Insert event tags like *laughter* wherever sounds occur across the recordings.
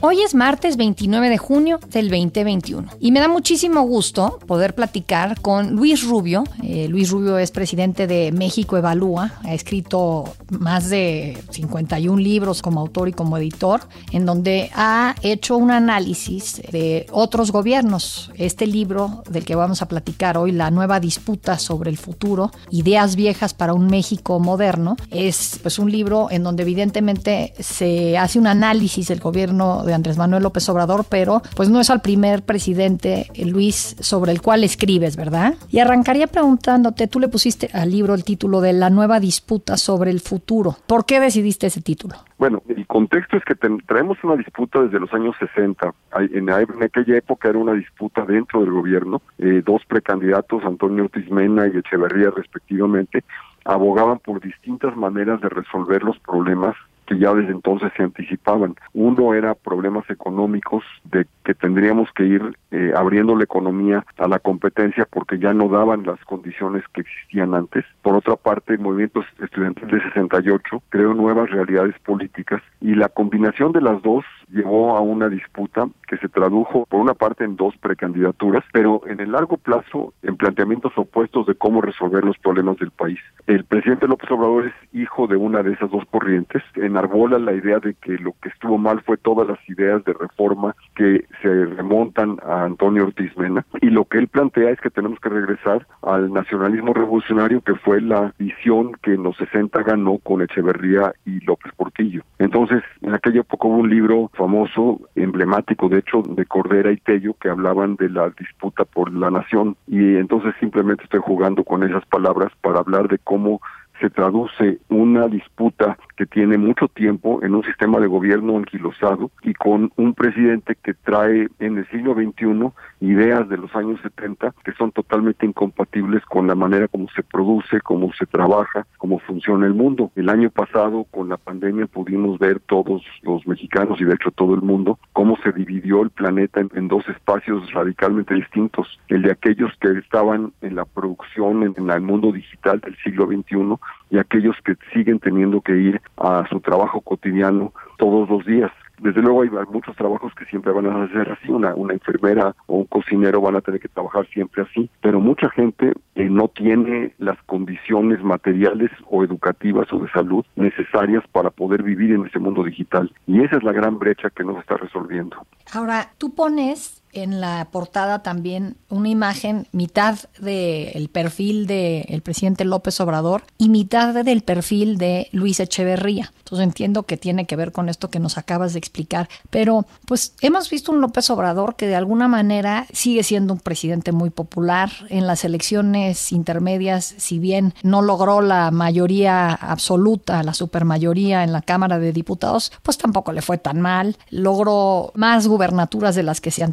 Hoy es martes 29 de junio del 2021 y me da muchísimo gusto poder platicar con Luis Rubio. Eh, Luis Rubio es presidente de México Evalúa, ha escrito más de 51 libros como autor y como editor, en donde ha hecho un análisis de otros gobiernos. Este libro del que vamos a platicar hoy, La nueva disputa sobre el futuro, ideas viejas para un México moderno, es pues un libro en donde evidentemente se hace un análisis del gobierno de Andrés Manuel López Obrador, pero pues no es al primer presidente, eh, Luis, sobre el cual escribes, ¿verdad? Y arrancaría preguntándote, tú le pusiste al libro el título de La nueva disputa sobre el futuro. ¿Por qué decidiste ese título? Bueno, el contexto es que traemos una disputa desde los años 60. En, aquella época era una disputa dentro del gobierno. Eh, dos precandidatos, Antonio Ortiz Mena y Echeverría respectivamente, abogaban por distintas maneras de resolver los problemas que ya desde entonces se anticipaban. Uno era problemas económicos, de que tendríamos que ir eh, abriendo la economía a la competencia porque ya no daban las condiciones que existían antes. Por otra parte, el movimiento estudiantil de 68 creó nuevas realidades políticas y la combinación de las dos llevó a una disputa que se tradujo por una parte en dos precandidaturas, pero en el largo plazo en planteamientos opuestos de cómo resolver los problemas del país. El presidente López Obrador es hijo de una de esas dos corrientes. Enarbola la idea de que lo que estuvo mal fue todas las ideas de reforma que se remontan a Antonio Ortiz Mena y lo que él plantea es que tenemos que regresar al nacionalismo revolucionario que fue la visión que en los 60 ganó con Echeverría y López Portillo. Entonces, en aquella época hubo un libro famoso, emblemático de hecho, de Cordera y Tello que hablaban de la disputa por la nación y entonces simplemente estoy jugando con esas palabras para hablar de cómo se traduce una disputa que tiene mucho tiempo en un sistema de gobierno anquilosado y con un presidente que trae en el siglo XXI ideas de los años 70 que son totalmente incompatibles con la manera como se produce, cómo se trabaja, cómo funciona el mundo. El año pasado con la pandemia pudimos ver todos los mexicanos y de hecho todo el mundo cómo se dividió el planeta en, dos espacios radicalmente distintos, el de aquellos que estaban en la producción en, en el mundo digital del siglo XXI y aquellos que siguen teniendo que ir a su trabajo cotidiano todos los días. Desde luego hay muchos trabajos que siempre van a ser así, una, una enfermera o un cocinero van a tener que trabajar siempre así, pero mucha gente eh, no tiene las condiciones materiales o educativas o de salud necesarias para poder vivir en ese mundo digital. Y esa es la gran brecha que nos está resolviendo. Ahora, tú pones en la portada también una imagen mitad del perfil del presidente López Obrador y mitad del perfil de Luis Echeverría. Entonces entiendo que tiene que ver con esto que nos acabas de explicar, pero pues hemos visto un López Obrador que de alguna manera sigue siendo un presidente muy popular en las elecciones intermedias, si bien no logró la mayoría absoluta, la supermayoría en la Cámara de Diputados, pues tampoco le fue tan mal, logró más gubernaturas de las que se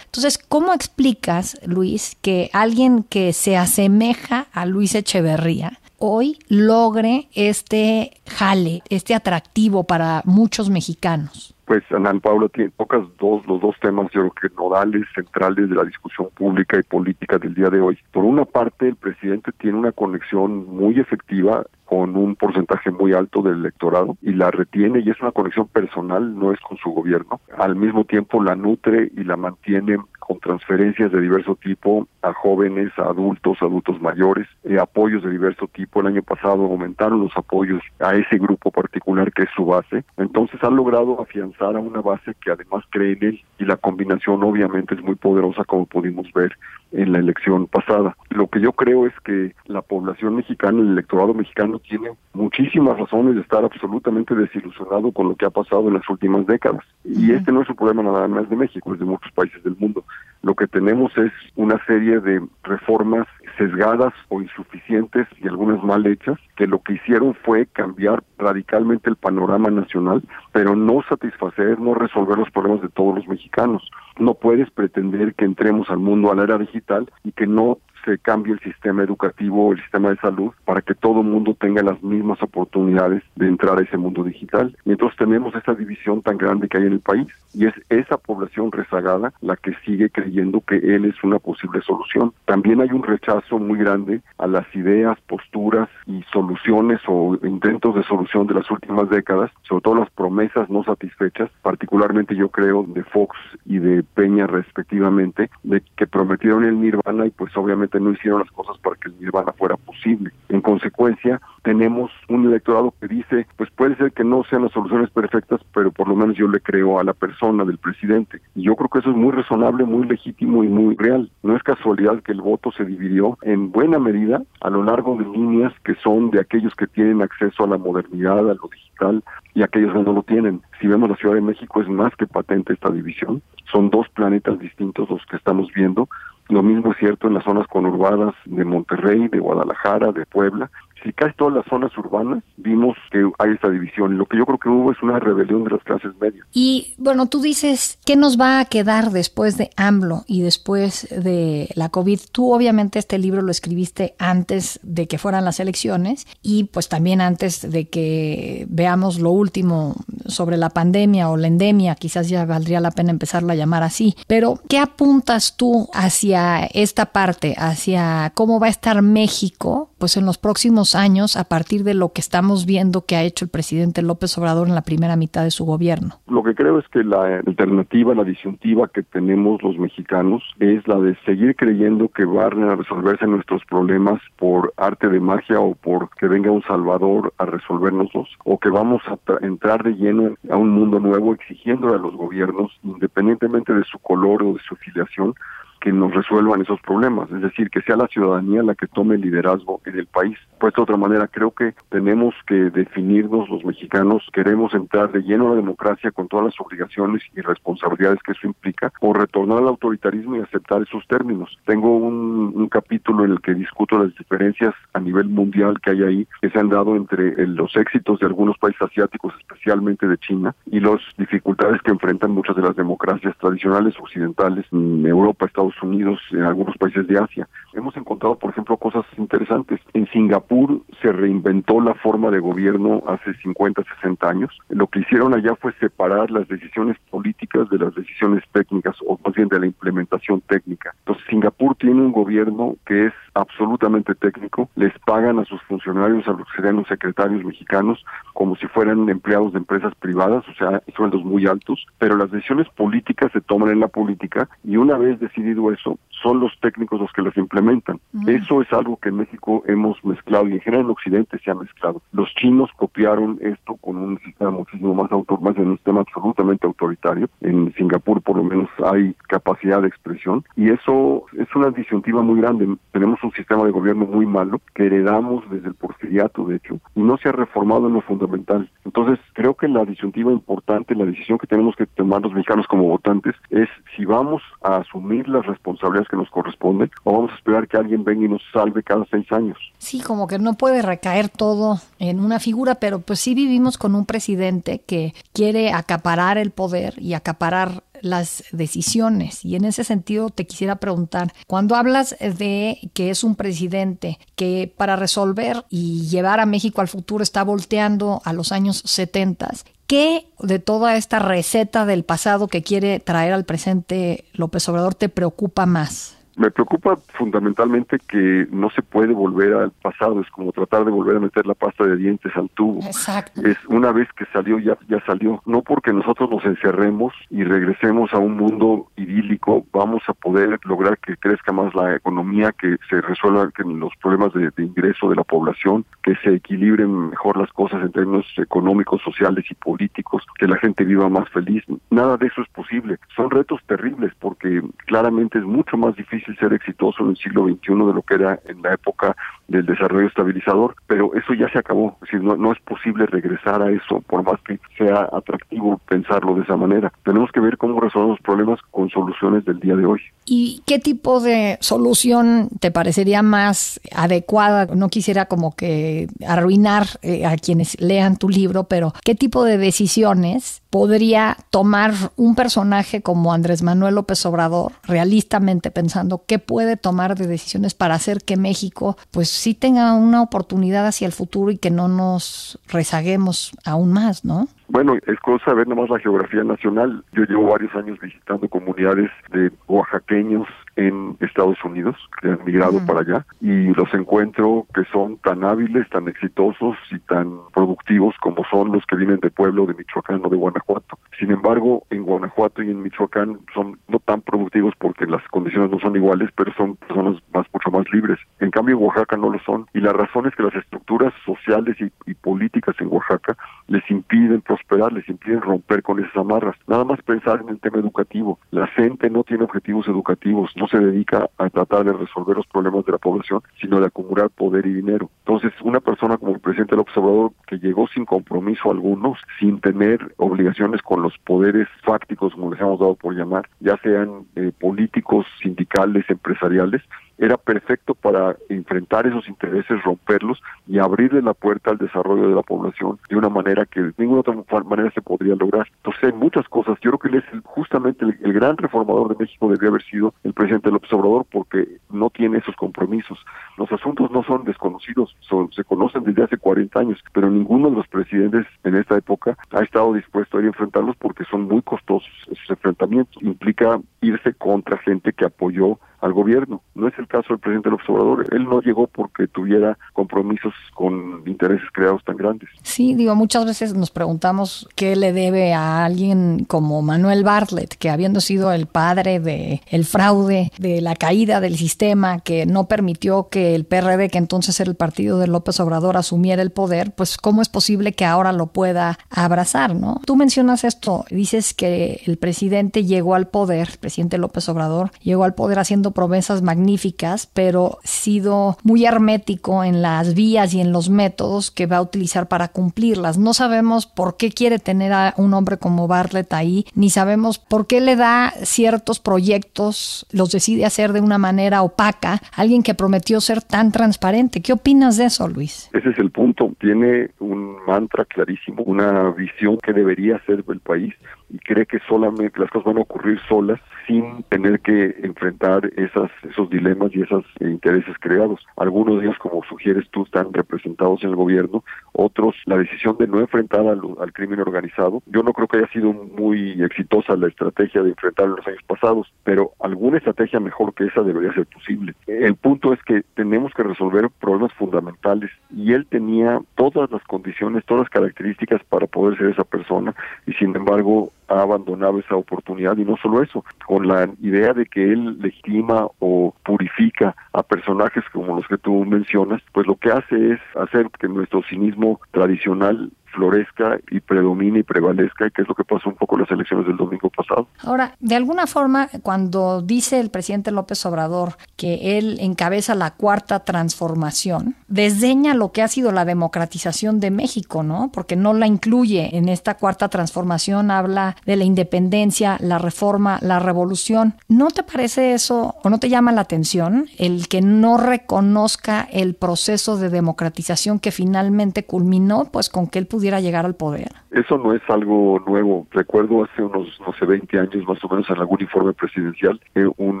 entonces, ¿cómo explicas, Luis, que alguien que se asemeja a Luis Echeverría hoy logre este jale, este atractivo para muchos mexicanos? pues Ana Paula tiene, tocas dos, los dos temas yo creo que nodales, centrales de la discusión pública y política del día de hoy. Por una parte, el presidente tiene una conexión muy efectiva con un porcentaje muy alto del electorado y la retiene y es una conexión personal, no es con su gobierno. Al mismo tiempo la nutre y la mantiene con transferencias de diverso tipo a jóvenes, a adultos, adultos mayores, eh, apoyos de diverso tipo. El año pasado aumentaron los apoyos a ese grupo particular que es su base. Entonces ha logrado afianzar a una base que además cree en él y la combinación obviamente es muy poderosa como pudimos ver en la elección pasada. Lo que yo creo es que la población mexicana, el electorado mexicano tiene muchísimas razones de estar absolutamente desilusionado con lo que ha pasado en las últimas décadas. Y este no es un problema nada más de México, es de muchos países del mundo. Lo que tenemos es una serie de reformas sesgadas o insuficientes y algunas mal hechas, que lo que hicieron fue cambiar radicalmente el panorama nacional, pero no satisfacer, no resolver los problemas de todos los mexicanos. No puedes pretender que entremos al mundo a la era digital y que no se cambie el sistema educativo, el sistema de salud, para que todo el mundo tenga las mismas oportunidades de entrar a ese mundo digital. Entonces tenemos esa división tan grande que hay en el país y es esa población rezagada la que sigue creyendo que él es una posible solución. También hay un rechazo muy grande a las ideas, posturas y soluciones o intentos de solución de las últimas décadas, sobre todo las promesas no satisfechas, particularmente yo creo de Fox y de Peña respectivamente, de que prometieron el nirvana y pues obviamente no hicieron las cosas para que el nirvana fuera posible. En consecuencia, tenemos un electorado que dice, pues puede ser que no sean las soluciones perfectas, pero por lo menos yo le creo a la persona del presidente. Y yo creo que eso es muy razonable, muy legítimo y muy real. No es casualidad que el voto se dividió en buena medida a lo largo de líneas que son de aquellos que tienen acceso a la modernidad, a lo digital, y aquellos que no lo tienen. Si vemos la Ciudad de México es más que patente esta división. Son dos planetas distintos los que estamos viendo. Lo mismo es cierto en las zonas conurbadas de Monterrey, de Guadalajara, de Puebla, si casi todas las zonas urbanas vimos que hay esta división. Lo que yo creo que hubo es una rebelión de las clases medias. Y bueno, tú dices, ¿qué nos va a quedar después de AMLO y después de la COVID? Tú obviamente este libro lo escribiste antes de que fueran las elecciones y pues también antes de que veamos lo último sobre la pandemia o la endemia, quizás ya valdría la pena empezarlo a llamar así. Pero, ¿qué apuntas tú hacia esta parte, hacia cómo va a estar México, pues en los próximos años a partir de lo que estamos viendo que ha hecho el presidente López Obrador en la primera mitad de su gobierno? Lo que creo es que la alternativa, la disyuntiva que tenemos los mexicanos es la de seguir creyendo que van a resolverse nuestros problemas por arte de magia o por que venga un salvador a resolvernoslos o que vamos a entrar de lleno a un mundo nuevo exigiendo a los gobiernos, independientemente de su color o de su filiación, que nos resuelvan esos problemas, es decir, que sea la ciudadanía la que tome el liderazgo en el país. Pues de otra manera, creo que tenemos que definirnos los mexicanos, queremos entrar de lleno a la democracia con todas las obligaciones y responsabilidades que eso implica, o retornar al autoritarismo y aceptar esos términos. Tengo un, capítulo en el que discuto las diferencias a nivel mundial que hay ahí, que se han dado entre los éxitos de algunos países asiáticos, especialmente de China, y las dificultades que enfrentan muchas de las democracias tradicionales occidentales en Europa, Estados Unidos, en algunos países de Asia. Hemos encontrado, por ejemplo, cosas interesantes. En Singapur se reinventó la forma de gobierno hace 50, 60 años. Lo que hicieron allá fue separar las decisiones políticas de las decisiones técnicas, o más bien de la implementación técnica. Entonces, Singapur tiene un gobierno que es absolutamente técnico, les pagan a sus funcionarios, a los que serían los secretarios mexicanos, como si fueran empleados de empresas privadas, o sea, sueldos muy altos, pero las decisiones políticas se toman en la política y una vez decidido eso, son los técnicos los que las implementan. Eso es algo que en México hemos mezclado y en general en Occidente se ha mezclado. Los chinos copiaron esto con un sistema muchísimo más autor, más en un sistema absolutamente autoritario. En Singapur por lo menos hay capacidad de expresión y eso es una disyuntiva muy grande. Tenemos un sistema de gobierno muy malo que heredamos desde el porfiriato, de hecho, y no se ha reformado en lo fundamental. Entonces, creo que la disyuntiva importante, la decisión que tenemos que tomar los mexicanos como votantes es si vamos a asumir las responsabilidades que nos corresponden o vamos a esperar que alguien venga y nos salve cada seis años. Sí, como que no puede recaer todo en una figura, pero pues sí vivimos con un presidente que quiere acaparar el poder y acaparar las decisiones. Y en ese sentido te quisiera preguntar, cuando hablas de que es un presidente que para resolver y llevar a México al futuro está volteando a los años 70, ¿qué de toda esta receta del pasado que quiere traer al presente López Obrador te preocupa más? Me preocupa fundamentalmente que no se puede volver al pasado, es como tratar de volver a meter la pasta de dientes al tubo. Exacto. Es una vez que salió ya ya salió, no porque nosotros nos encerremos y regresemos a un mundo idílico, vamos a poder lograr que crezca más la economía, que se resuelvan los problemas de, de ingreso de la población, que se equilibren mejor las cosas en términos económicos, sociales y políticos, que la gente viva más feliz. Nada de eso es posible. Son retos terribles porque claramente es mucho más difícil ser exitoso en el siglo XXI de lo que era en la época del desarrollo estabilizador, pero eso ya se acabó, es no, no es posible regresar a eso, por más que sea atractivo pensarlo de esa manera. Tenemos que ver cómo resolver los problemas con soluciones del día de hoy. ¿Y qué tipo de solución te parecería más adecuada? No quisiera como que arruinar eh, a quienes lean tu libro, pero ¿qué tipo de decisiones podría tomar un personaje como Andrés Manuel López Obrador, realistamente pensando qué puede tomar de decisiones para hacer que México pues sí tenga una oportunidad hacia el futuro y que no nos rezaguemos aún más, ¿no? Bueno, es cosa ver nomás la geografía nacional. Yo llevo varios años visitando comunidades de oaxaqueños en Estados Unidos que han migrado para allá y los encuentro que son tan hábiles, tan exitosos y tan productivos como son los que vienen de pueblo de Michoacán o de Guanajuato. Sin embargo, en Guanajuato y en Michoacán son no tan productivos porque las condiciones no son iguales, pero son personas más mucho más libres. En cambio, en Oaxaca no lo son y la razón es que las estructuras sociales y, y políticas en Oaxaca les impiden prosperar, les impiden romper con esas amarras. Nada más pensar en el tema educativo. La gente no tiene objetivos educativos, no se dedica a tratar de resolver los problemas de la población, sino de acumular poder y dinero. Entonces, una persona como el presidente del observador que llegó sin compromiso alguno, sin tener obligaciones con los poderes fácticos, como les hemos dado por llamar, ya sean eh, políticos, sindicales, empresariales, era perfecto para enfrentar esos intereses, romperlos y abrirle la puerta al desarrollo de la población de una manera que de ninguna otra manera se podría lograr. Entonces hay muchas cosas. Yo creo que él es justamente el, gran reformador de México debería haber sido el presidente López Obrador porque no tiene esos compromisos. Los asuntos no son desconocidos, son, se conocen desde hace 40 años, pero ninguno de los presidentes en esta época ha estado dispuesto a enfrentarlos porque son muy costosos esos enfrentamientos. Implica irse contra gente que apoyó al gobierno. No es el caso del presidente López Obrador. Él no llegó porque tuviera compromisos con intereses creados tan grandes. Sí, digo, muchas veces nos preguntamos qué le debe a alguien como Manuel Bartlett, que habiendo sido el padre de fraude, de la caída del sistema, que no permitió que el PRD, que entonces era el partido de López Obrador, asumiera el poder, pues cómo es posible que ahora lo pueda abrazar, ¿no? Tú mencionas esto, dices que el presidente llegó al poder, el presidente López Obrador, llegó al poder haciendo promesas magníficas, pero sido muy hermético en las vías y en los métodos que va a utilizar para cumplirlas. No sabemos por qué quiere tener a un hombre como Bartlett ahí, ni sabemos por qué le da ciertos proyectos, los decide hacer de una manera opaca, alguien que prometió ser tan transparente. ¿Qué opinas de eso, Luis? Ese es el punto. Tiene un mantra clarísimo, una visión que debería ser el país y cree que solamente las cosas van a ocurrir solas sin tener que enfrentar esas, esos dilemas y esos intereses creados. Algunos de ellos, como sugieres tú, están representados en el gobierno, otros la decisión de no enfrentar al, al crimen organizado. Yo no creo que haya sido muy exitosa la estrategia de enfrentar en los años pasados, pero alguna estrategia mejor que esa debería ser posible. El punto es que tenemos que resolver problemas fundamentales y él tenía todas las condiciones, todas las características para poder ser esa persona y sin embargo ha abandonado esa oportunidad y no solo eso, con la idea de que él legitima o purifica a personajes como los que tú mencionas, pues lo que hace es hacer que nuestro cinismo tradicional florezca y predomine y prevalezca, y que es lo que pasó un poco en las elecciones del domingo pasado. Ahora, de alguna forma, cuando dice el presidente López Obrador que él encabeza la cuarta transformación, desdeña lo que ha sido la democratización de México, ¿no? Porque no la incluye en esta cuarta transformación, habla de la independencia, la reforma, la revolución. ¿No te parece eso o no te llama la atención el que no reconozca el proceso de democratización que finalmente culminó pues con que él pudiera llegar al poder? Eso no es algo nuevo. Recuerdo hace unos, no sé, 20 años más o menos en algún informe presidencial, que un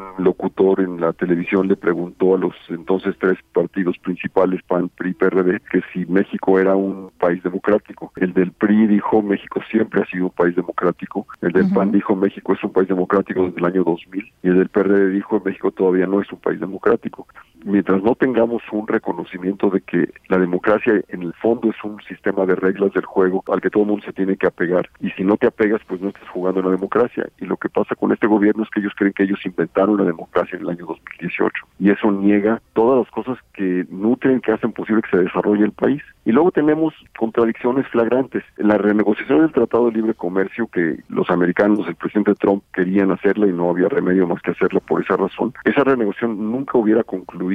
locutor en la televisión le preguntó a los entonces tres partidos principales, PAN, PRI, PRD, que si México era un país democrático. El del PRI dijo México siempre ha sido un país democrático. El del PAN dijo México es un país democrático desde el año 2000. Y el del PRD dijo México todavía no es un país democrático. Mientras no tengamos un reconocimiento de que la democracia en el fondo es un sistema de reglas del juego al que todo el mundo se tiene que apegar. Y si no te apegas, pues no estás jugando en la democracia. Y lo que pasa con este gobierno es que ellos creen que ellos inventaron la democracia en el año 2018. Y eso niega todas las cosas que nutren, que hacen posible que se desarrolle el país. Y luego tenemos contradicciones flagrantes. La renegociación del Tratado de Libre Comercio que los americanos, el presidente Trump, querían hacerla y no había remedio más que hacerla por esa razón. Esa renegociación nunca hubiera concluido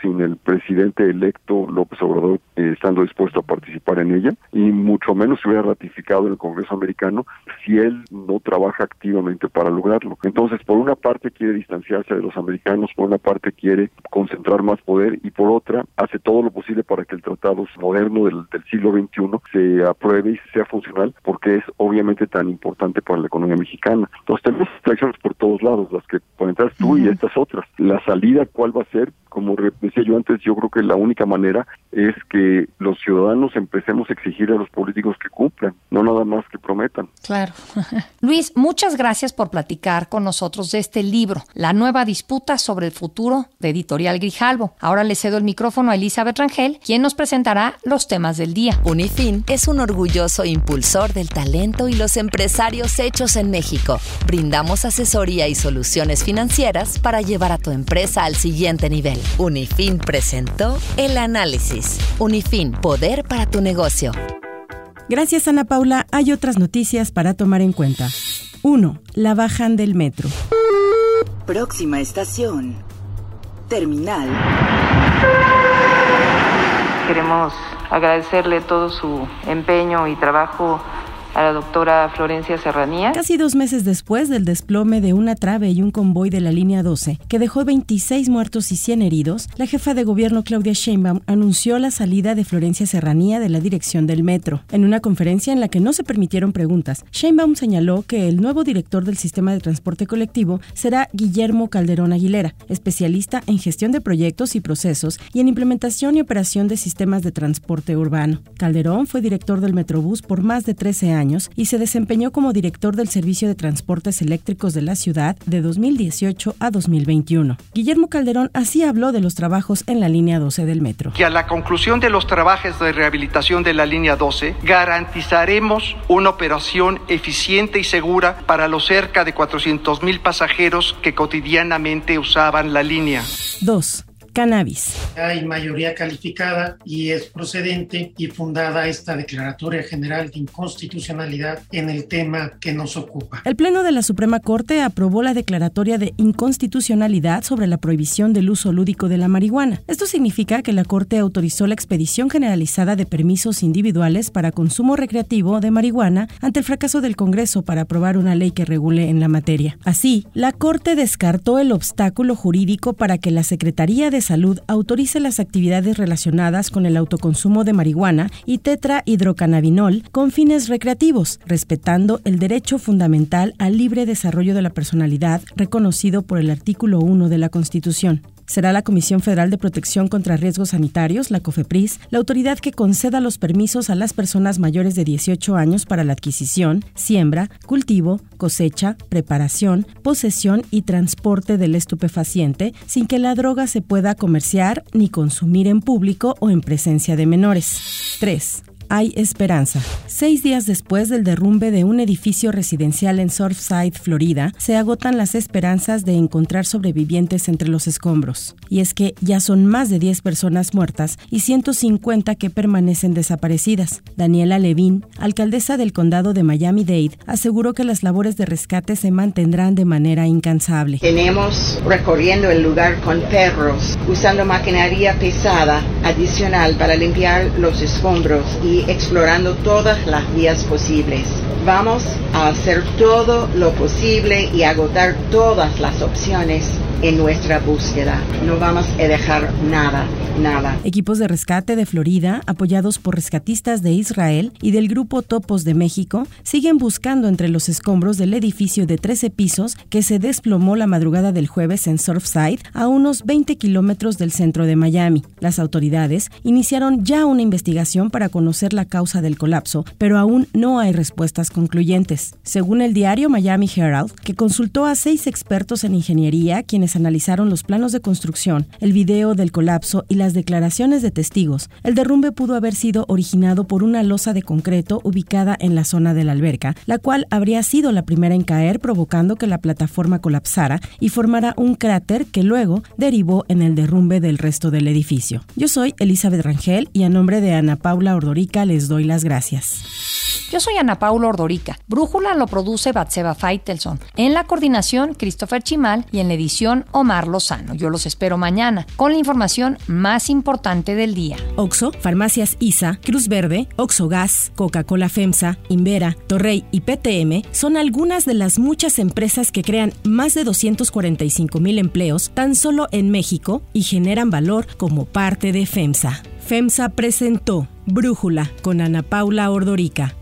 sin el presidente electo López Obrador eh, estando dispuesto a participar en ella y mucho menos se hubiera ratificado en el Congreso americano si él no trabaja activamente para lograrlo. Entonces, por una parte quiere distanciarse de los americanos, por una parte quiere concentrar más poder y por otra hace todo lo posible para que el tratado moderno del, del siglo XXI se apruebe y sea funcional porque es obviamente tan importante para la economía mexicana. Entonces tenemos distracciones por todos lados, las que entrar tú y estas otras. La salida, ¿cuál va a ser? Como decía yo antes, yo creo que la única manera es que los ciudadanos empecemos a exigir a los políticos que cumplan, no nada más que prometan. Claro. *laughs* Luis, muchas gracias por platicar con nosotros de este libro, La nueva disputa sobre el futuro de Editorial Grijalvo. Ahora le cedo el micrófono a Elizabeth Rangel, quien nos presentará los temas del día. Unifin es un orgulloso impulsor del talento y los empresarios hechos en México. Brindamos asesoría y soluciones financieras para llevar a tu empresa al siguiente nivel. Unifin presentó el análisis. Unifin, poder para tu negocio. Gracias Ana Paula, hay otras noticias para tomar en cuenta. 1. La bajan del metro. Próxima estación. Terminal. Queremos agradecerle todo su empeño y trabajo a la doctora Florencia Serranía. Casi dos meses después del desplome de una trave y un convoy de la línea 12, que dejó 26 muertos y 100 heridos, la jefa de gobierno Claudia Sheinbaum anunció la salida de Florencia Serranía de la dirección del metro. En una conferencia en la que no se permitieron preguntas, Sheinbaum señaló que el nuevo director del sistema de transporte colectivo será Guillermo Calderón Aguilera, especialista en gestión de proyectos y procesos y en implementación y operación de sistemas de transporte urbano. Calderón fue director del Metrobús por más de 13 años años y se desempeñó como director del Servicio de Transportes Eléctricos de la ciudad de 2018 a 2021. Guillermo Calderón así habló de los trabajos en la línea 12 del metro. Que a la conclusión de los trabajos de rehabilitación de la línea 12 garantizaremos una operación eficiente y segura para los cerca de 400 mil pasajeros que cotidianamente usaban la línea. 2 cannabis. Hay mayoría calificada y es procedente y fundada esta Declaratoria General de Inconstitucionalidad en el tema que nos ocupa. El Pleno de la Suprema Corte aprobó la Declaratoria de Inconstitucionalidad sobre la prohibición del uso lúdico de la marihuana. Esto significa que la Corte autorizó la expedición generalizada de permisos individuales para consumo recreativo de marihuana ante el fracaso del Congreso para aprobar una ley que regule en la materia. Así, la Corte descartó el obstáculo jurídico para que la Secretaría de Salud autorice las actividades relacionadas con el autoconsumo de marihuana y tetrahidrocannabinol con fines recreativos, respetando el derecho fundamental al libre desarrollo de la personalidad reconocido por el artículo 1 de la Constitución será la Comisión Federal de Protección contra Riesgos Sanitarios, la COFEPRIS, la autoridad que conceda los permisos a las personas mayores de 18 años para la adquisición, siembra, cultivo, cosecha, preparación, posesión y transporte del estupefaciente sin que la droga se pueda comerciar ni consumir en público o en presencia de menores. 3 hay esperanza. Seis días después del derrumbe de un edificio residencial en Surfside, Florida, se agotan las esperanzas de encontrar sobrevivientes entre los escombros. Y es que ya son más de 10 personas muertas y 150 que permanecen desaparecidas. Daniela Levin, alcaldesa del condado de Miami-Dade, aseguró que las labores de rescate se mantendrán de manera incansable. Tenemos recorriendo el lugar con perros, usando maquinaria pesada adicional para limpiar los escombros y explorando todas las vías posibles. Vamos a hacer todo lo posible y agotar todas las opciones en nuestra búsqueda. No vamos a dejar nada, nada. Equipos de rescate de Florida, apoyados por rescatistas de Israel y del grupo Topos de México, siguen buscando entre los escombros del edificio de 13 pisos que se desplomó la madrugada del jueves en Surfside, a unos 20 kilómetros del centro de Miami. Las autoridades iniciaron ya una investigación para conocer la causa del colapso, pero aún no hay respuestas concluyentes. Según el diario Miami Herald, que consultó a seis expertos en ingeniería analizaron los planos de construcción, el video del colapso y las declaraciones de testigos, el derrumbe pudo haber sido originado por una losa de concreto ubicada en la zona de la alberca, la cual habría sido la primera en caer provocando que la plataforma colapsara y formara un cráter que luego derivó en el derrumbe del resto del edificio. Yo soy Elizabeth Rangel y a nombre de Ana Paula Ordorica les doy las gracias. Yo soy Ana Paula Ordorica. Brújula lo produce Batseba Feitelson. En la coordinación, Christopher Chimal y en la edición, Omar Lozano. Yo los espero mañana con la información más importante del día. Oxo, Farmacias ISA, Cruz Verde, Oxo Gas, Coca-Cola FEMSA, Invera, Torrey y PTM son algunas de las muchas empresas que crean más de 245 mil empleos tan solo en México y generan valor como parte de FEMSA. FEMSA presentó Brújula con Ana Paula Ordorica,